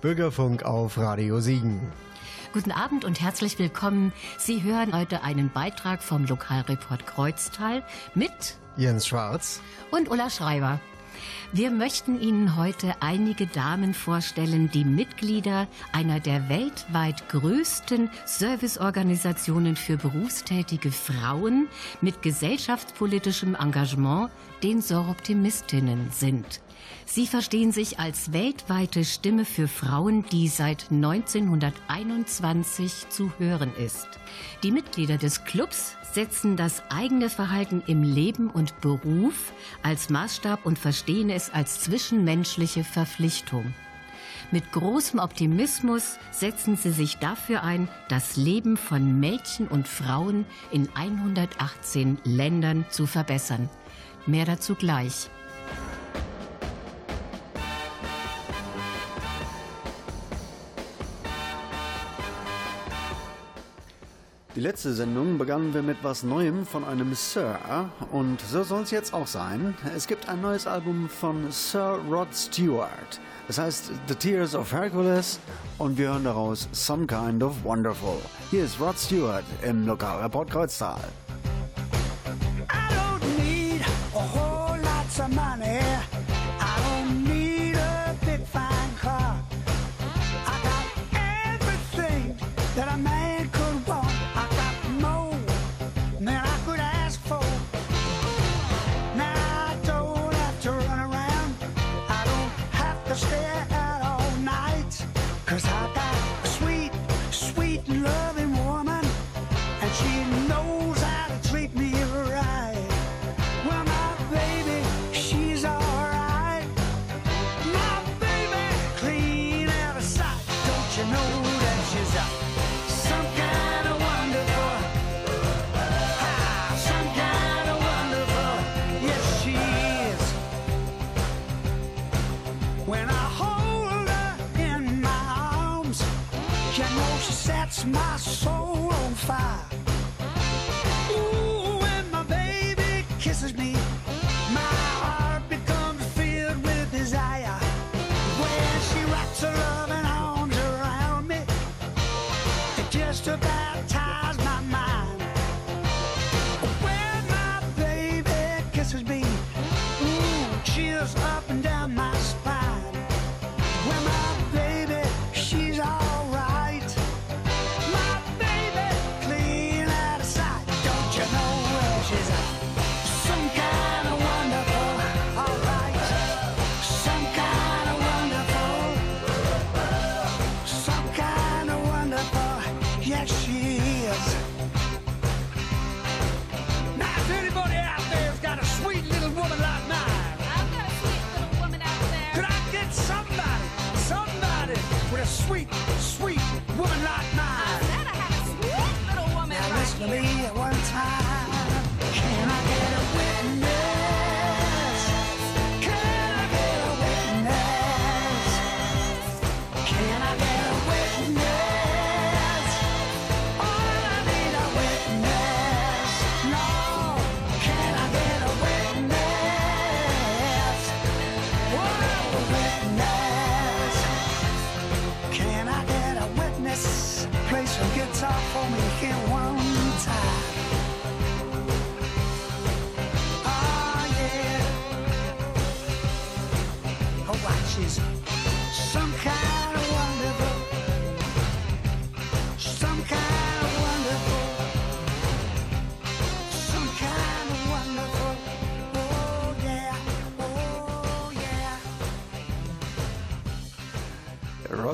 Bürgerfunk auf Radio Siegen. Guten Abend und herzlich willkommen. Sie hören heute einen Beitrag vom Lokalreport Kreuztal mit Jens Schwarz und Ulla Schreiber. Wir möchten Ihnen heute einige Damen vorstellen, die Mitglieder einer der weltweit größten Serviceorganisationen für berufstätige Frauen mit gesellschaftspolitischem Engagement, den Soroptimistinnen sind. Sie verstehen sich als weltweite Stimme für Frauen, die seit 1921 zu hören ist. Die Mitglieder des Clubs setzen das eigene Verhalten im Leben und Beruf als Maßstab und verstehen es als zwischenmenschliche Verpflichtung. Mit großem Optimismus setzen sie sich dafür ein, das Leben von Mädchen und Frauen in 118 Ländern zu verbessern. Mehr dazu gleich. Die letzte Sendung begannen wir mit was Neuem von einem Sir und so soll es jetzt auch sein. Es gibt ein neues Album von Sir Rod Stewart. Es heißt The Tears of Hercules und wir hören daraus Some Kind of Wonderful. Hier ist Rod Stewart im Lokalreport Kreuztal.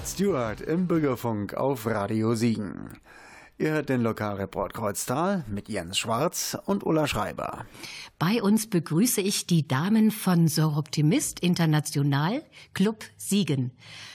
Rod Stewart im Bürgerfunk auf Radio Siegen. Ihr hört den Lokalreport Kreuztal mit Jens Schwarz und Ulla Schreiber. Bei uns begrüße ich die Damen von Soroptimist International Club Siegen.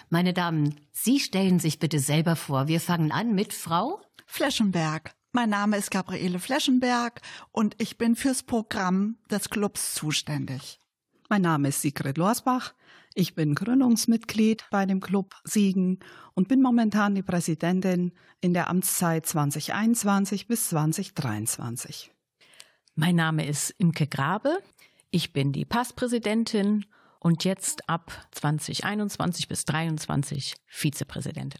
Meine Damen, Sie stellen sich bitte selber vor. Wir fangen an mit Frau. Fleschenberg. Mein Name ist Gabriele Fleschenberg und ich bin fürs Programm des Clubs zuständig. Mein Name ist Sigrid Lorsbach. Ich bin Gründungsmitglied bei dem Club Siegen und bin momentan die Präsidentin in der Amtszeit 2021 bis 2023. Mein Name ist Imke Grabe. Ich bin die Passpräsidentin und jetzt ab 2021 bis 2023 Vizepräsidentin.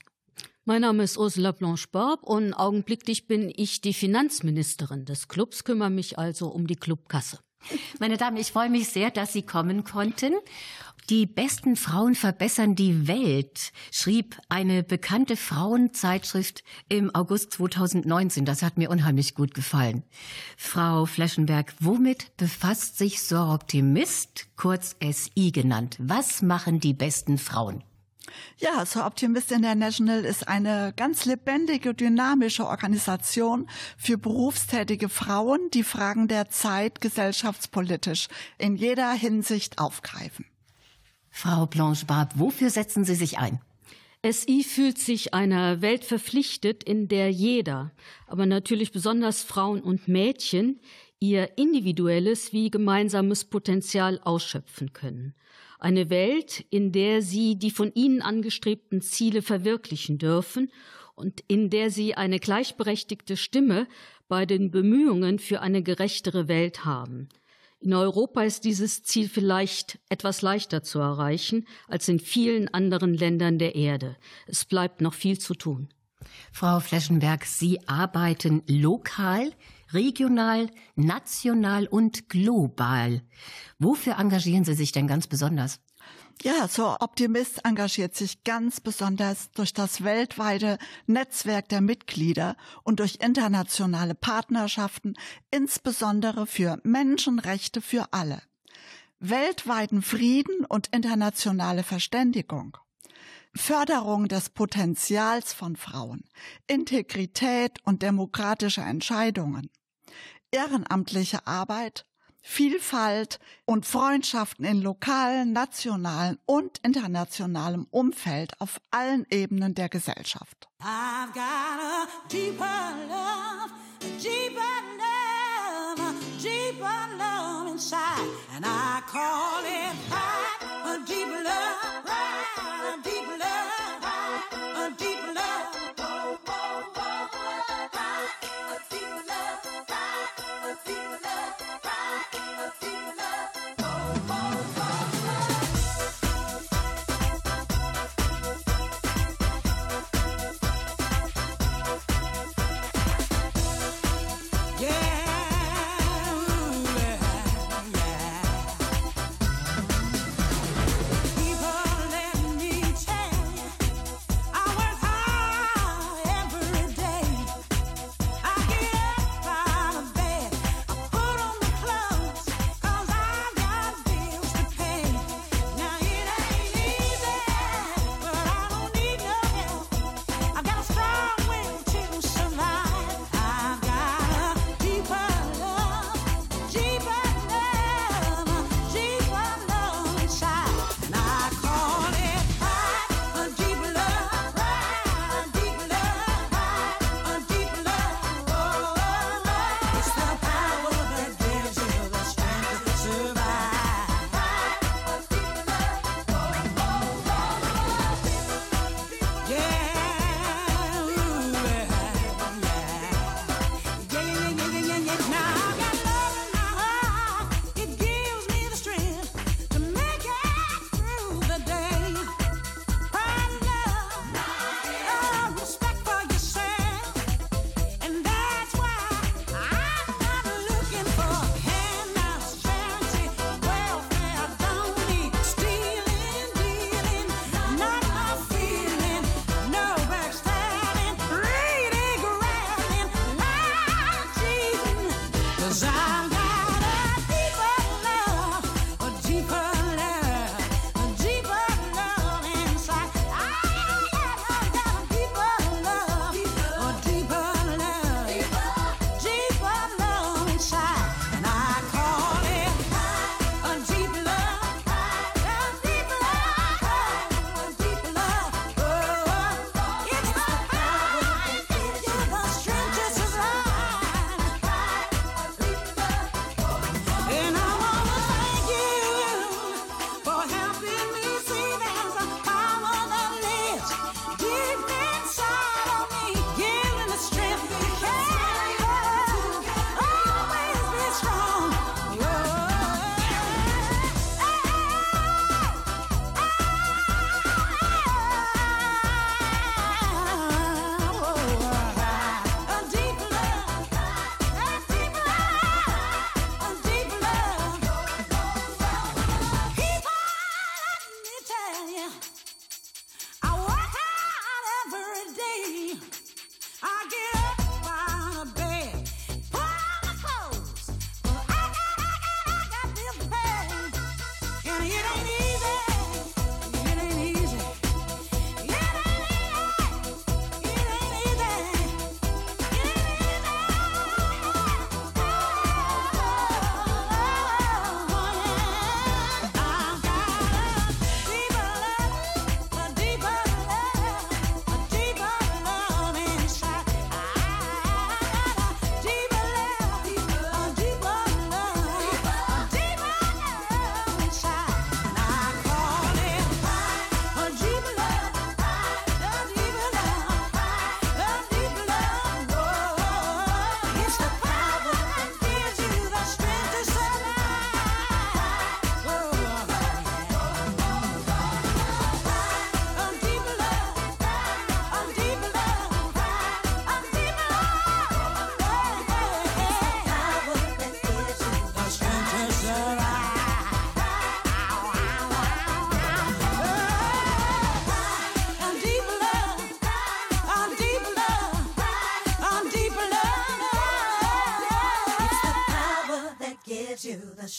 Mein Name ist Ursula Blanche-Barb und augenblicklich bin ich die Finanzministerin des Clubs, kümmere mich also um die Clubkasse. Meine Damen, ich freue mich sehr, dass Sie kommen konnten. Die besten Frauen verbessern die Welt, schrieb eine bekannte Frauenzeitschrift im August 2019. Das hat mir unheimlich gut gefallen. Frau Fleschenberg, womit befasst sich Sir Optimist, kurz SI genannt? Was machen die besten Frauen? Ja, So Optimist International ist eine ganz lebendige, dynamische Organisation für berufstätige Frauen, die Fragen der Zeit gesellschaftspolitisch in jeder Hinsicht aufgreifen. Frau Blanche-Barb, wofür setzen Sie sich ein? SI fühlt sich einer Welt verpflichtet, in der jeder, aber natürlich besonders Frauen und Mädchen, ihr individuelles wie gemeinsames Potenzial ausschöpfen können. Eine Welt, in der sie die von ihnen angestrebten Ziele verwirklichen dürfen und in der sie eine gleichberechtigte Stimme bei den Bemühungen für eine gerechtere Welt haben. In Europa ist dieses Ziel vielleicht etwas leichter zu erreichen als in vielen anderen Ländern der Erde. Es bleibt noch viel zu tun. Frau Fleschenberg, Sie arbeiten lokal, regional, national und global. Wofür engagieren Sie sich denn ganz besonders? Ja, so Optimist engagiert sich ganz besonders durch das weltweite Netzwerk der Mitglieder und durch internationale Partnerschaften, insbesondere für Menschenrechte für alle, weltweiten Frieden und internationale Verständigung. Förderung des Potenzials von Frauen, Integrität und demokratische Entscheidungen, ehrenamtliche Arbeit, Vielfalt und Freundschaften in lokalen, nationalen und internationalem Umfeld auf allen Ebenen der Gesellschaft. Inside, and I call it right, a deep love,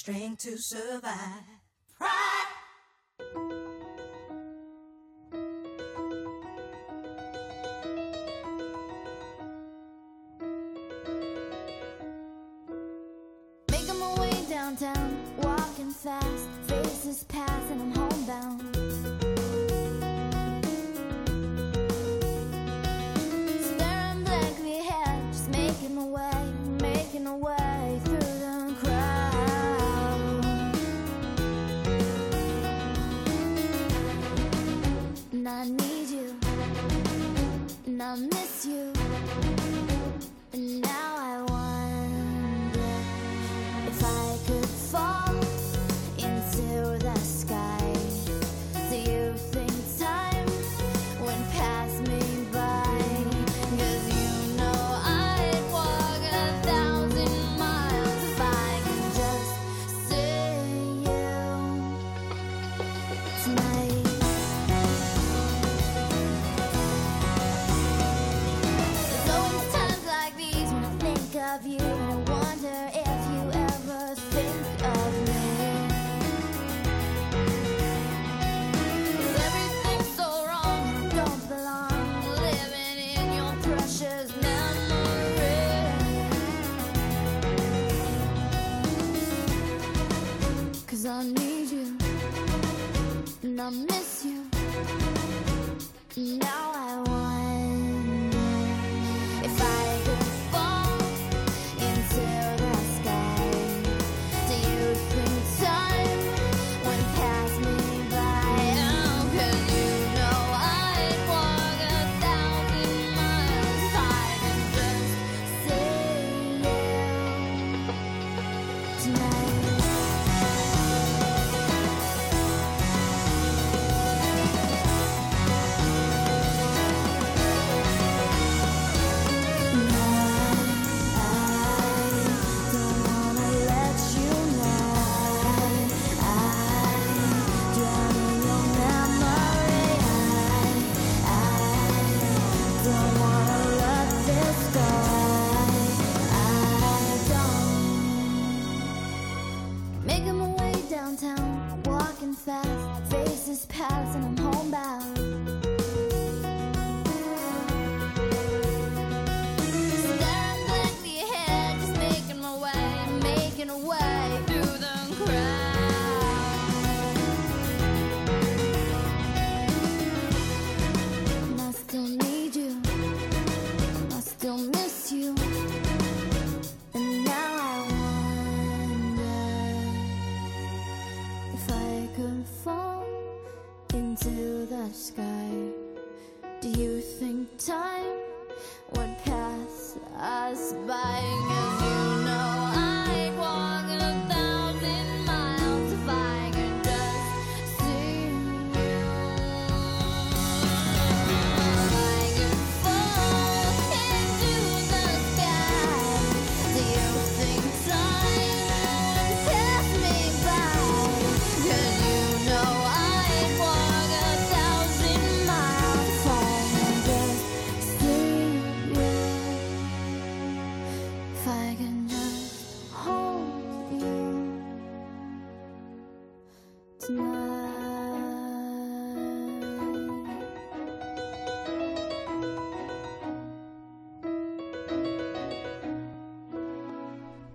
strength to survive.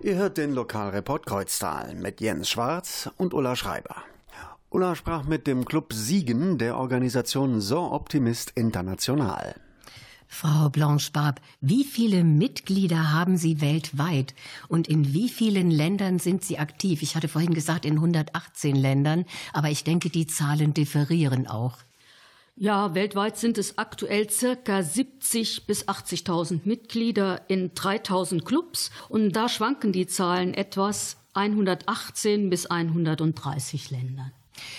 Ihr hört den Lokalreport Kreuztal mit Jens Schwarz und Ulla Schreiber. Ulla sprach mit dem Club Siegen der Organisation So Optimist International. Frau Blanche-Barb, wie viele Mitglieder haben Sie weltweit und in wie vielen Ländern sind Sie aktiv? Ich hatte vorhin gesagt, in 118 Ländern, aber ich denke, die Zahlen differieren auch. Ja, weltweit sind es aktuell circa 70 bis 80.000 Mitglieder in 3.000 Clubs und da schwanken die Zahlen etwas 118 bis 130 Ländern.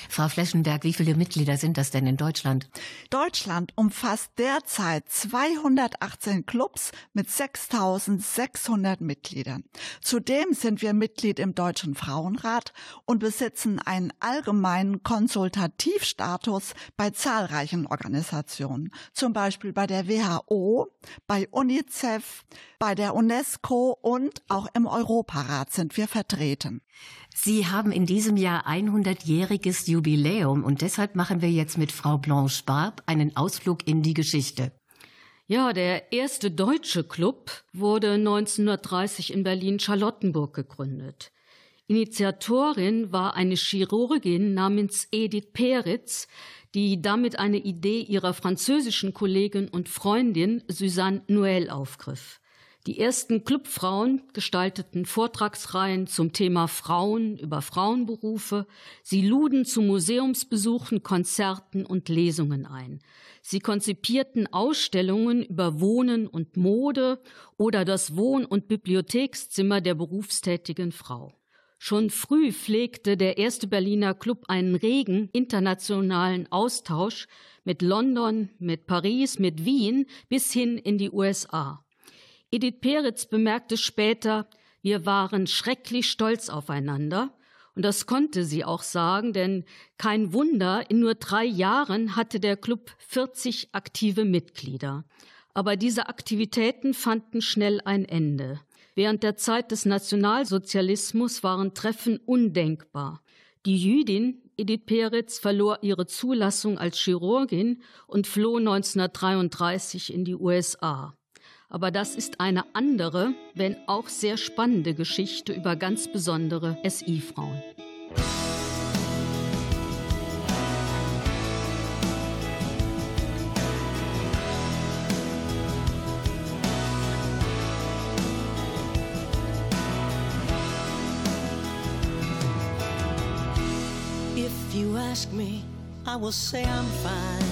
Frau Fleschenberg, wie viele Mitglieder sind das denn in Deutschland? Deutschland umfasst derzeit 218 Clubs mit 6600 Mitgliedern. Zudem sind wir Mitglied im Deutschen Frauenrat und besitzen einen allgemeinen Konsultativstatus bei zahlreichen Organisationen, zum Beispiel bei der WHO, bei UNICEF, bei der UNESCO und auch im Europarat sind wir vertreten. Sie haben in diesem Jahr 100-jähriges Jubiläum und deshalb machen wir jetzt mit Frau Blanche Barb einen Ausflug in die Geschichte. Ja, der erste deutsche Club wurde 1930 in Berlin-Charlottenburg gegründet. Initiatorin war eine Chirurgin namens Edith Peretz, die damit eine Idee ihrer französischen Kollegin und Freundin Suzanne Noël aufgriff. Die ersten Clubfrauen gestalteten Vortragsreihen zum Thema Frauen über Frauenberufe. Sie luden zu Museumsbesuchen, Konzerten und Lesungen ein. Sie konzipierten Ausstellungen über Wohnen und Mode oder das Wohn- und Bibliothekszimmer der berufstätigen Frau. Schon früh pflegte der erste Berliner Club einen regen internationalen Austausch mit London, mit Paris, mit Wien bis hin in die USA. Edith Peretz bemerkte später, wir waren schrecklich stolz aufeinander. Und das konnte sie auch sagen, denn kein Wunder, in nur drei Jahren hatte der Club 40 aktive Mitglieder. Aber diese Aktivitäten fanden schnell ein Ende. Während der Zeit des Nationalsozialismus waren Treffen undenkbar. Die Jüdin Edith Peretz verlor ihre Zulassung als Chirurgin und floh 1933 in die USA. Aber das ist eine andere, wenn auch sehr spannende Geschichte über ganz besondere SI-Frauen. Ask me, I will say I'm fine.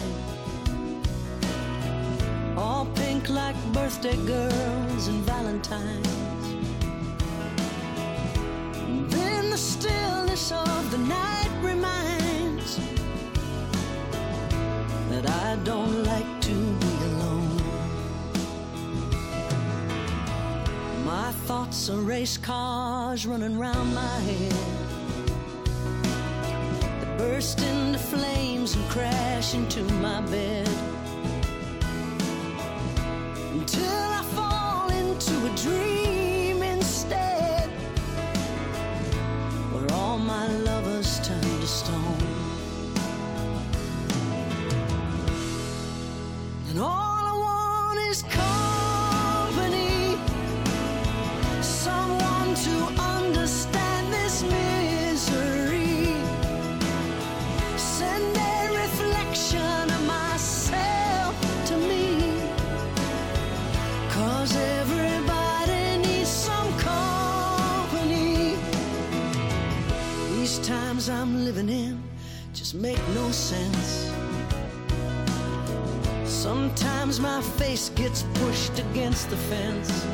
All like birthday girls and valentines. Then the stillness of the night reminds that I don't like to be alone. My thoughts are race cars running round my head that burst into flames and crash into my bed to a dream. Sense. Sometimes my face gets pushed against the fence.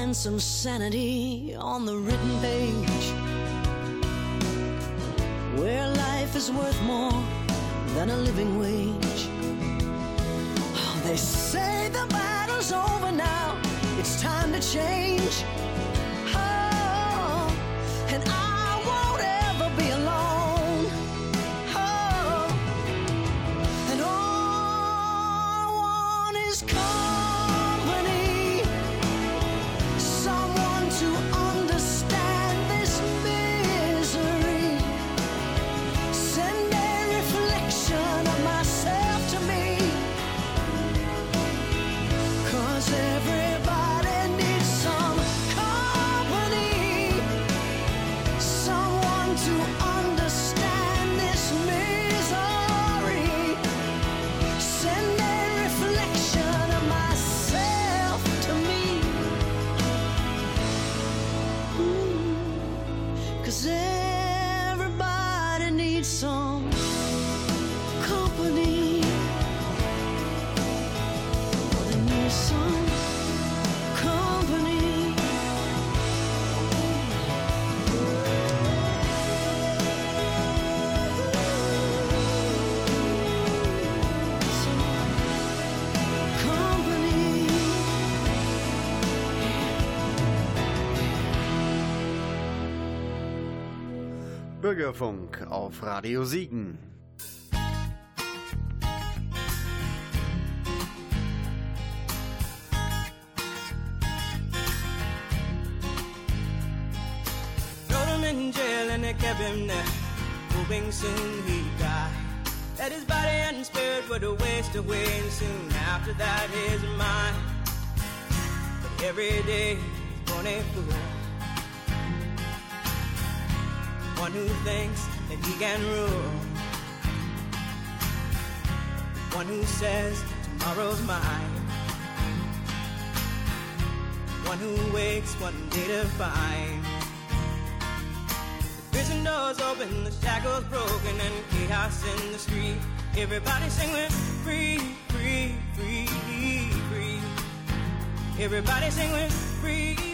And some sanity on the written page. Where life is worth more than a living wage. Oh, they say the battle's over now, it's time to change. Bürgerfunk auf Radio Siegen. Thrown him in jail and they kept him there, hoping soon he'd die. That his body and spirit would waste away, and soon after that his mind. But every day he's born a fool. One who thinks that he can rule. One who says tomorrow's mine. One who wakes one day to find the prison doors open, the shackles broken, and chaos in the street. Everybody singing free, free, free, free. Everybody singing free, free,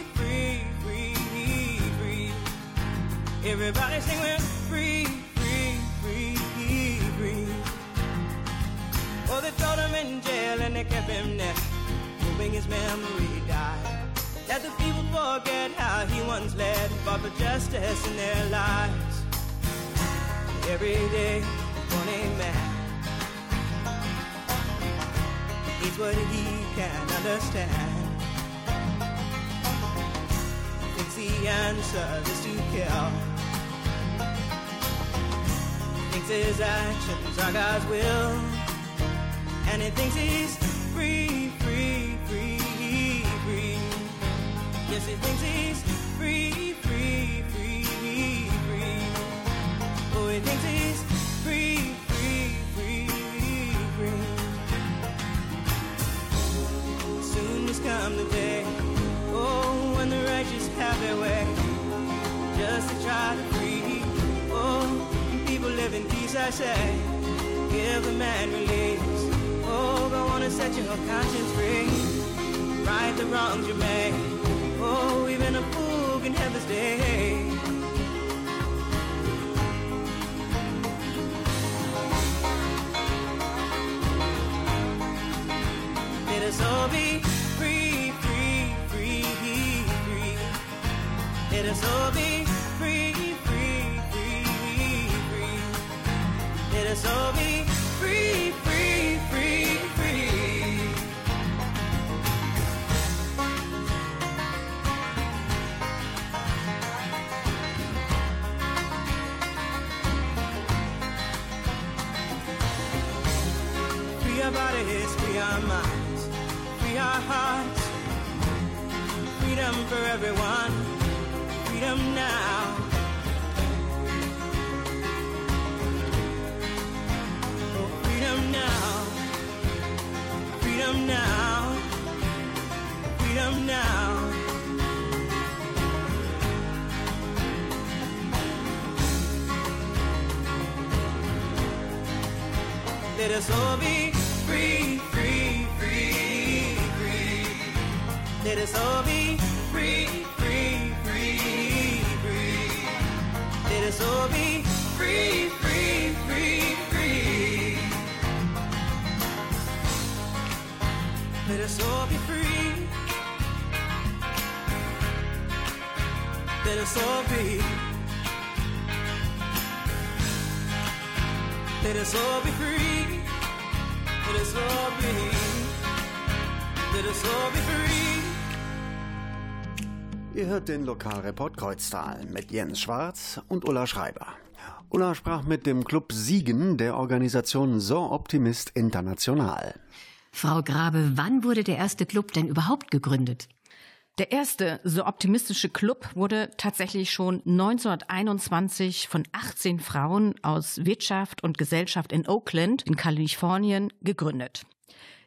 Everybody singing free, free, free, free. Oh, they thrown him in jail and they kept him there, hoping his memory died. That the people forget how he once led, fought for justice in their lives. Every day, a man. It's what he can understand. Thinks the answer is to kill. His actions are God's will. And he thinks he's live in peace, I say. Give the man release. Oh, go on and set your conscience free. Right the wrongs you made. Oh, even a fool can have his day. Let us all be free, free, free, free. Let us all be All be free, free, free, free. Free our bodies, free our minds, free our hearts. Freedom for everyone, freedom now. let us all be free, free, free, free. Let us all be free, free, free, free. Let us all be free, free, free, free. Let us all be free. Let us all be. Let us all be free. Let us all be. Let us all be free. Ihr hört den Lokalreport Kreuztal mit Jens Schwarz und Ulla Schreiber. Ulla sprach mit dem Club Siegen der Organisation So Optimist International. Frau Grabe, wann wurde der erste Club denn überhaupt gegründet? Der erste so optimistische Club wurde tatsächlich schon 1921 von 18 Frauen aus Wirtschaft und Gesellschaft in Oakland in Kalifornien gegründet.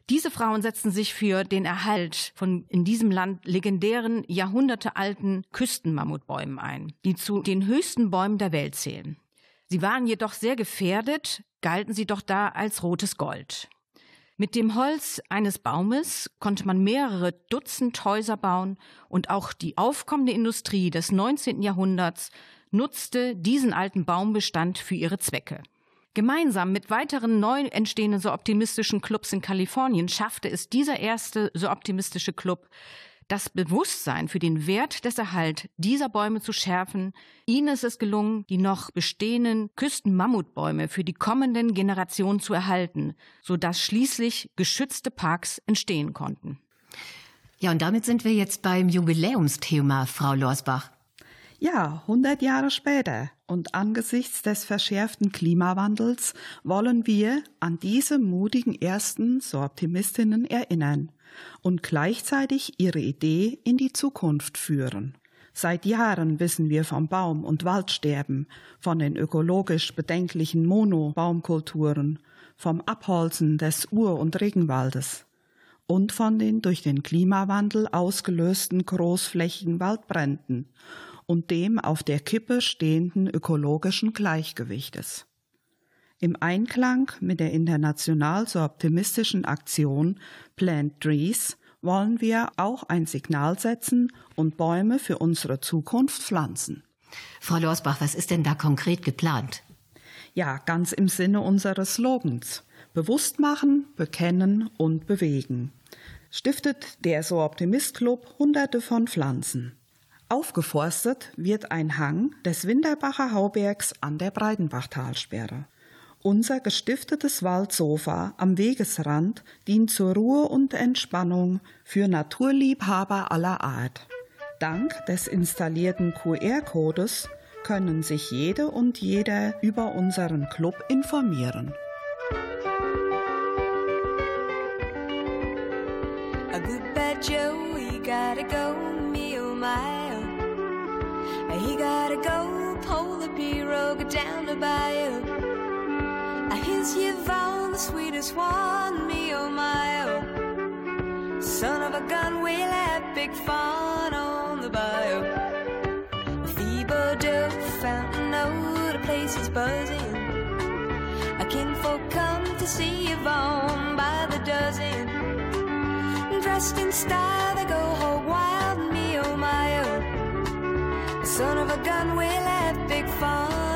Diese Frauen setzten sich für den Erhalt von in diesem Land legendären, jahrhundertealten Küstenmammutbäumen ein, die zu den höchsten Bäumen der Welt zählen. Sie waren jedoch sehr gefährdet, galten sie doch da als rotes Gold. Mit dem Holz eines Baumes konnte man mehrere Dutzend Häuser bauen und auch die aufkommende Industrie des 19. Jahrhunderts nutzte diesen alten Baumbestand für ihre Zwecke. Gemeinsam mit weiteren neu entstehenden so optimistischen Clubs in Kalifornien schaffte es dieser erste so optimistische Club, das Bewusstsein für den Wert des Erhalt dieser Bäume zu schärfen. Ihnen ist es gelungen, die noch bestehenden Küstenmammutbäume für die kommenden Generationen zu erhalten, sodass schließlich geschützte Parks entstehen konnten. Ja, und damit sind wir jetzt beim Jubiläumsthema, Frau Lorsbach. Ja, 100 Jahre später und angesichts des verschärften Klimawandels wollen wir an diese mutigen ersten so Optimistinnen erinnern und gleichzeitig ihre Idee in die Zukunft führen. Seit Jahren wissen wir vom Baum- und Waldsterben, von den ökologisch bedenklichen Monobaumkulturen, vom Abholzen des Ur- und Regenwaldes und von den durch den Klimawandel ausgelösten großflächigen Waldbränden und dem auf der Kippe stehenden ökologischen Gleichgewichtes. Im Einklang mit der international so optimistischen Aktion Plant Trees wollen wir auch ein Signal setzen und Bäume für unsere Zukunft pflanzen. Frau Lorsbach, was ist denn da konkret geplant? Ja, ganz im Sinne unseres Slogans. Bewusst machen, bekennen und bewegen. Stiftet der So Optimist Club Hunderte von Pflanzen. Aufgeforstet wird ein Hang des Winterbacher Haubergs an der Breitenbachtalsperre. Unser gestiftetes Waldsofa am Wegesrand dient zur Ruhe und Entspannung für Naturliebhaber aller Art. Dank des installierten QR-Codes können sich jede und jeder über unseren Club informieren. A good bad Joe, he gotta go, me oh my oh. He gotta go, pull the pirogue down the bayou. Here's Yvonne, the sweetest one, me oh my oh. Son of a gun, we'll have big fun on the bayou. Thibodeau, fountain, oh, the place is buzzing. A kinfolk come to see Yvonne by the dozen. Dressed in style, they go hog wild, me oh my oh. Son of a gun, we'll have big fun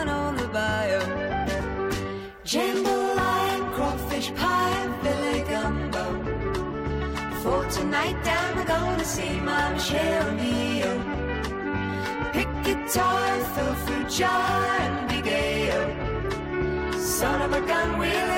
Down, we're gonna see my Michelle Mio. Pick guitar, fill fruit jar, and be oh. Son of a gun, we'll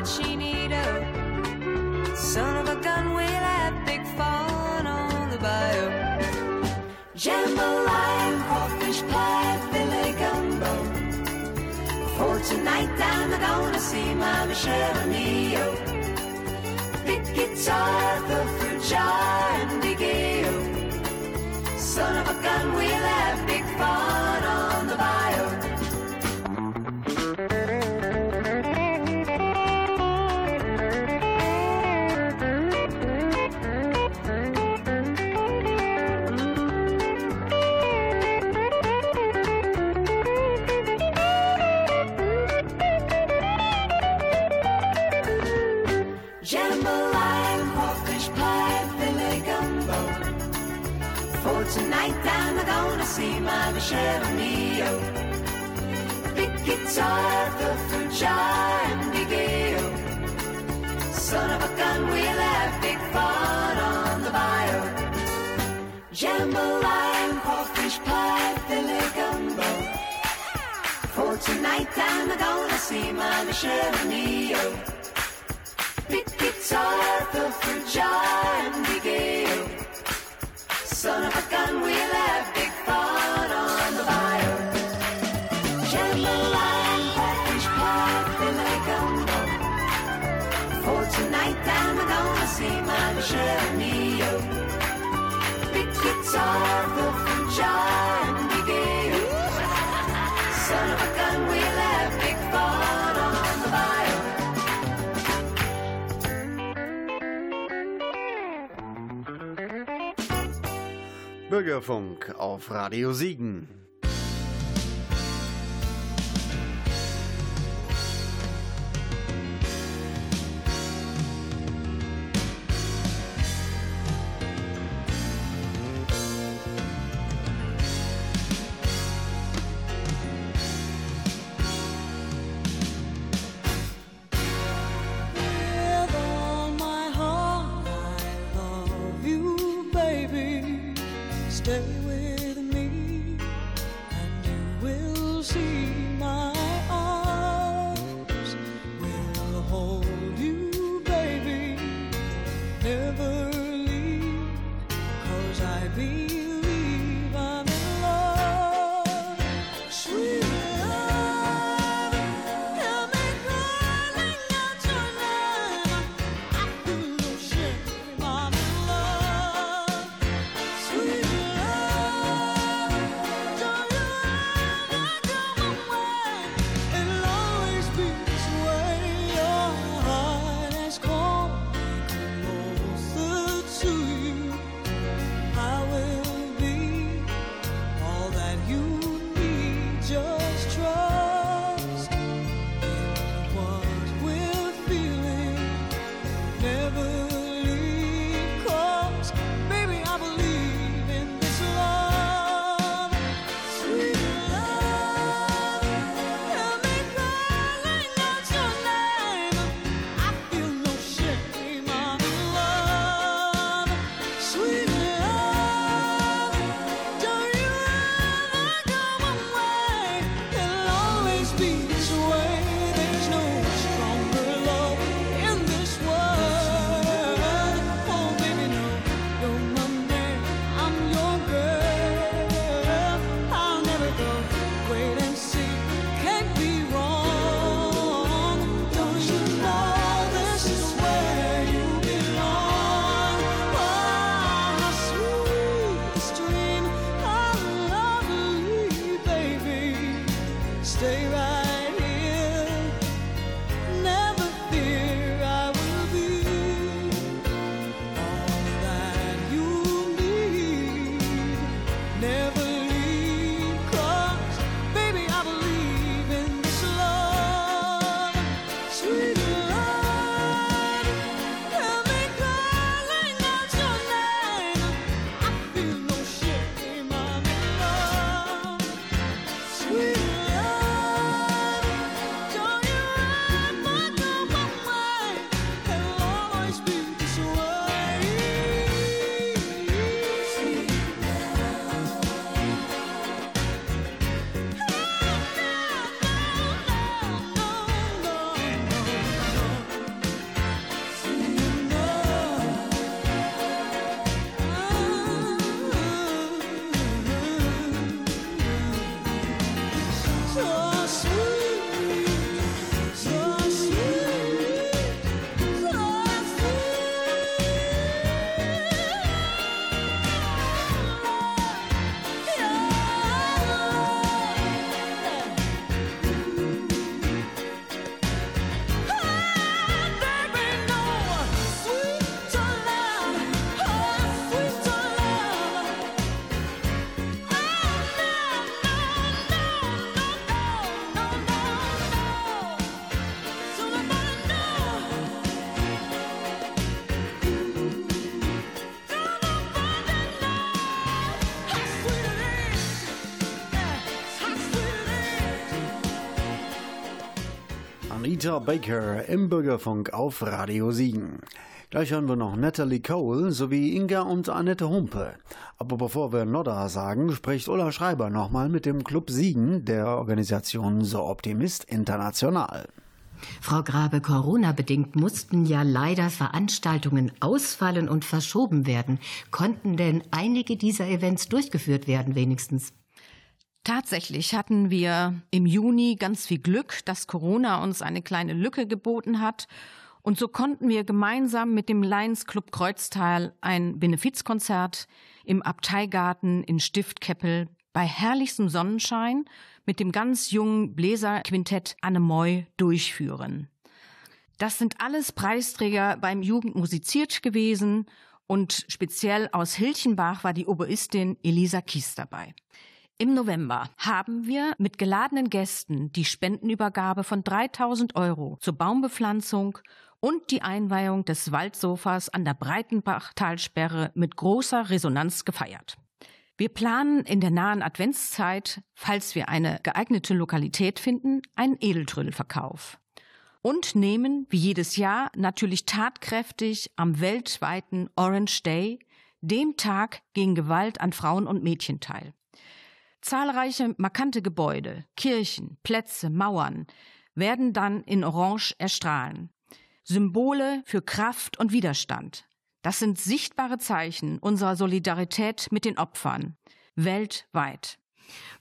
what she needed. Son of a gun, we'll have big fun on the bayou. Jambalaya, crawfish pie, filet gumbo. For tonight, I'm gonna see my Michelle O'Neill. Big guitar, the fruit jar, and big Son of a gun, we'll have big fun. Michelle and Neil. Big guitar, the fruit jar, and Big Ale. Son of a gun, we'll have big fun on the bio. Jambalaya and crawfish pie, filet gumbo. For tonight, I'm gonna see my Michelle and Neil. Big guitar, the fruit jar, and Big Ale. Son of a Bürgerfunk auf Radio Siegen. Anita Baker im Bürgerfunk auf Radio Siegen. Gleich hören wir noch Natalie Cole sowie Inga und Annette Humpe. Aber bevor wir Nodda sagen, spricht Ulla Schreiber nochmal mit dem Club Siegen der Organisation So Optimist International. Frau Grabe, Corona-bedingt mussten ja leider Veranstaltungen ausfallen und verschoben werden. Konnten denn einige dieser Events durchgeführt werden, wenigstens? Tatsächlich hatten wir im Juni ganz viel Glück, dass Corona uns eine kleine Lücke geboten hat. Und so konnten wir gemeinsam mit dem Lions Club Kreuztal ein Benefizkonzert im Abteigarten in Stiftkeppel bei herrlichstem Sonnenschein mit dem ganz jungen Bläserquintett Anne Moy durchführen. Das sind alles Preisträger beim Jugend musiziert gewesen und speziell aus Hilchenbach war die Oboistin Elisa Kies dabei. Im November haben wir mit geladenen Gästen die Spendenübergabe von 3000 Euro zur Baumbepflanzung und die Einweihung des Waldsofas an der Breitenbachtalsperre mit großer Resonanz gefeiert. Wir planen in der nahen Adventszeit, falls wir eine geeignete Lokalität finden, einen Edeltrüdelverkauf. Und nehmen, wie jedes Jahr, natürlich tatkräftig am weltweiten Orange Day, dem Tag gegen Gewalt an Frauen und Mädchen teil. Zahlreiche markante Gebäude, Kirchen, Plätze, Mauern werden dann in Orange erstrahlen. Symbole für Kraft und Widerstand. Das sind sichtbare Zeichen unserer Solidarität mit den Opfern weltweit.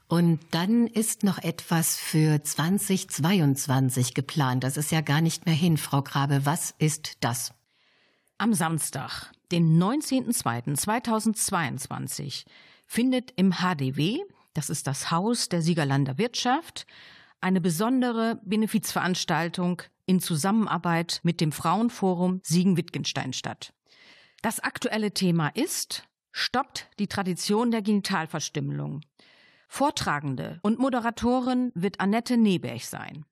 Und dann ist noch etwas für 2022 geplant. Das ist ja gar nicht mehr hin, Frau Grabe. Was ist das? Am Samstag, den 19.02.2022, findet im HDW, das ist das Haus der Siegerlander Wirtschaft, eine besondere Benefizveranstaltung in Zusammenarbeit mit dem Frauenforum Siegen-Wittgenstein statt. Das aktuelle Thema ist Stoppt die Tradition der Genitalverstümmelung. Vortragende und Moderatorin wird Annette Neberg sein.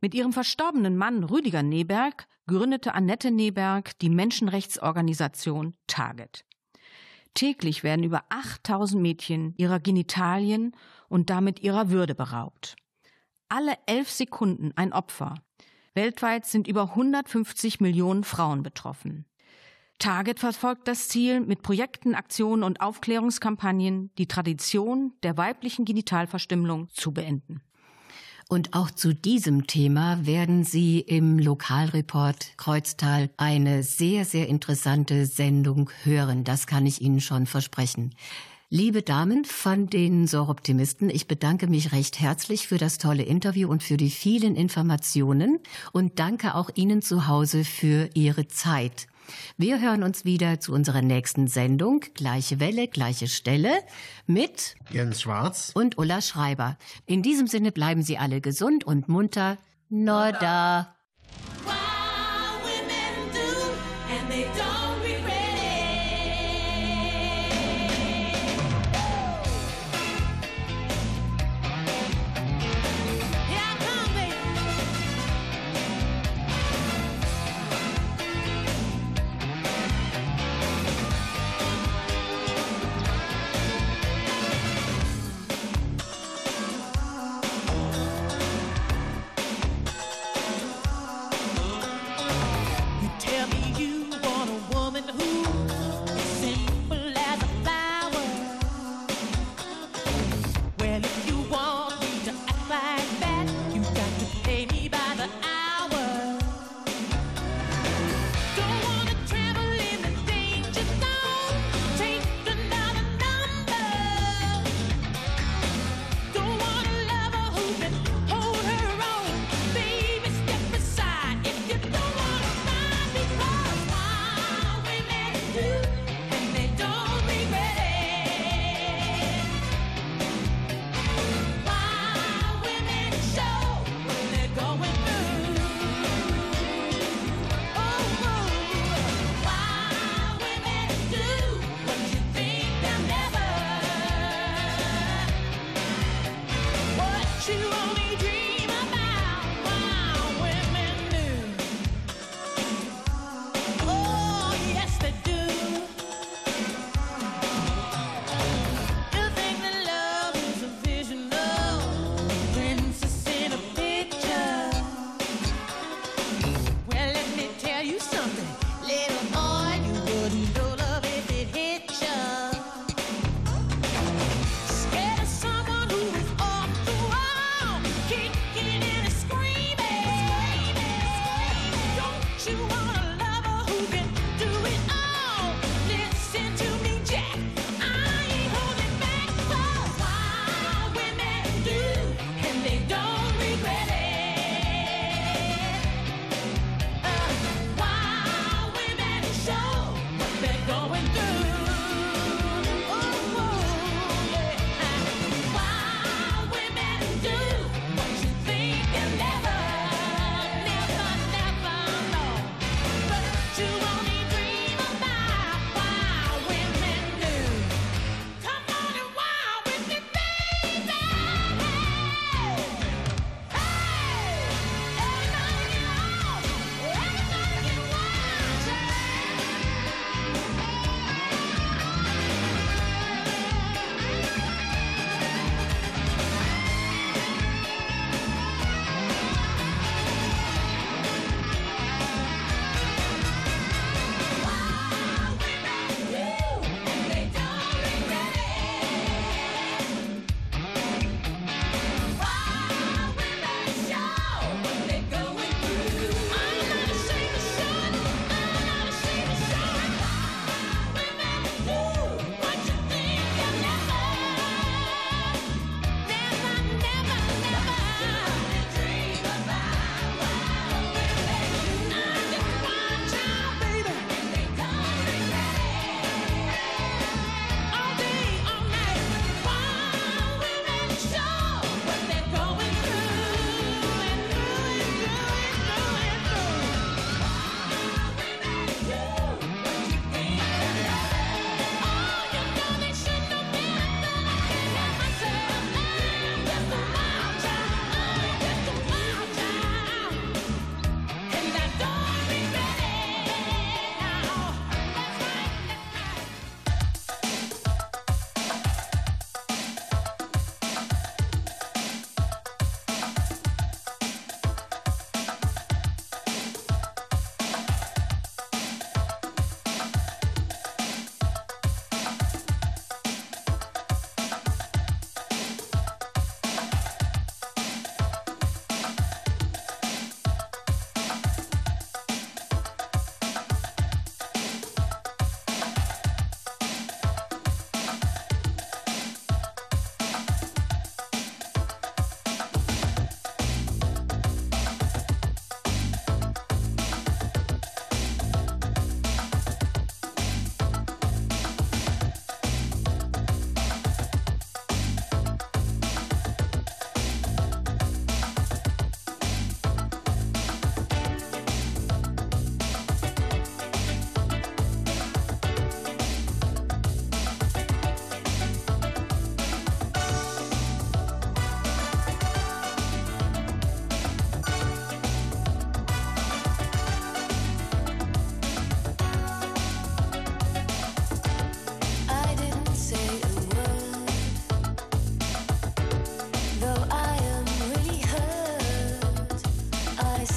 Mit ihrem verstorbenen Mann Rüdiger Neberg gründete Annette Neberg die Menschenrechtsorganisation Target. Täglich werden über 8000 Mädchen ihrer Genitalien und damit ihrer Würde beraubt. Alle elf Sekunden ein Opfer. Weltweit sind über 150 Millionen Frauen betroffen. Target verfolgt das Ziel, mit Projekten, Aktionen und Aufklärungskampagnen die Tradition der weiblichen Genitalverstümmelung zu beenden. Und auch zu diesem Thema werden Sie im Lokalreport Kreuztal eine sehr, sehr interessante Sendung hören. Das kann ich Ihnen schon versprechen. Liebe Damen von den Soroptimisten, ich bedanke mich recht herzlich für das tolle Interview und für die vielen Informationen und danke auch Ihnen zu Hause für Ihre Zeit. Wir hören uns wieder zu unserer nächsten Sendung, gleiche Welle, gleiche Stelle, mit Jens Schwarz und Ulla Schreiber. In diesem Sinne bleiben Sie alle gesund und munter. Nodda. and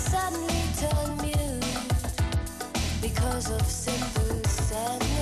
suddenly turn mute because of simple sadness.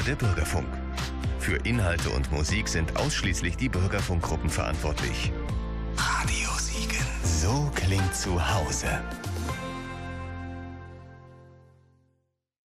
War der Bürgerfunk. Für Inhalte und Musik sind ausschließlich die Bürgerfunkgruppen verantwortlich. Radio Siegen. So klingt zu Hause.